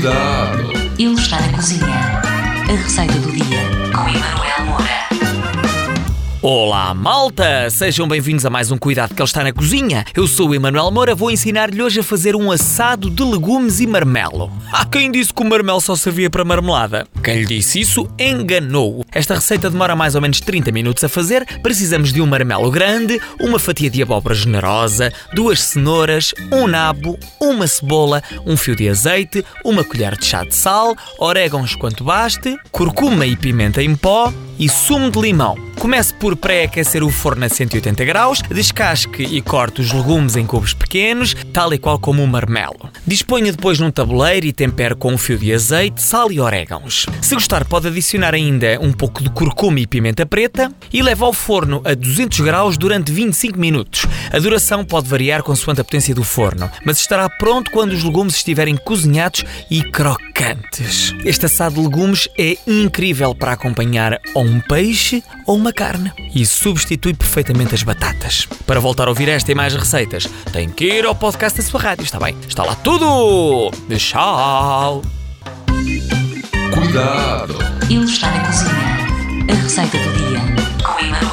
Cuidado! Ele está na cozinha. A receita do dia com. Olá, malta! Sejam bem-vindos a mais um Cuidado que ele está na cozinha. Eu sou o Emanuel Moura, vou ensinar-lhe hoje a fazer um assado de legumes e marmelo. Há quem disse que o marmelo só servia para marmelada. Quem lhe disse isso enganou. Esta receita demora mais ou menos 30 minutos a fazer. Precisamos de um marmelo grande, uma fatia de abóbora generosa, duas cenouras, um nabo, uma cebola, um fio de azeite, uma colher de chá de sal, orégãos quanto baste, curcuma e pimenta em pó e sumo de limão. Comece por pré-aquecer o forno a 180 graus, descasque e corte os legumes em cubos pequenos, tal e qual como o marmelo. Disponha depois num tabuleiro e tempere com um fio de azeite, sal e orégãos. Se gostar, pode adicionar ainda um pouco de curcuma e pimenta preta e leve ao forno a 200 graus durante 25 minutos. A duração pode variar consoante a potência do forno, mas estará pronto quando os legumes estiverem cozinhados e crocantes. Este assado de legumes é incrível para acompanhar ou um peixe ou uma carne e substitui perfeitamente as batatas. Para voltar a ouvir esta e mais receitas, tem que ir ao podcast da sua rádio, está bem? Está lá tudo! Tchau! Cuidado! Ele está na cozinha. A receita do dia com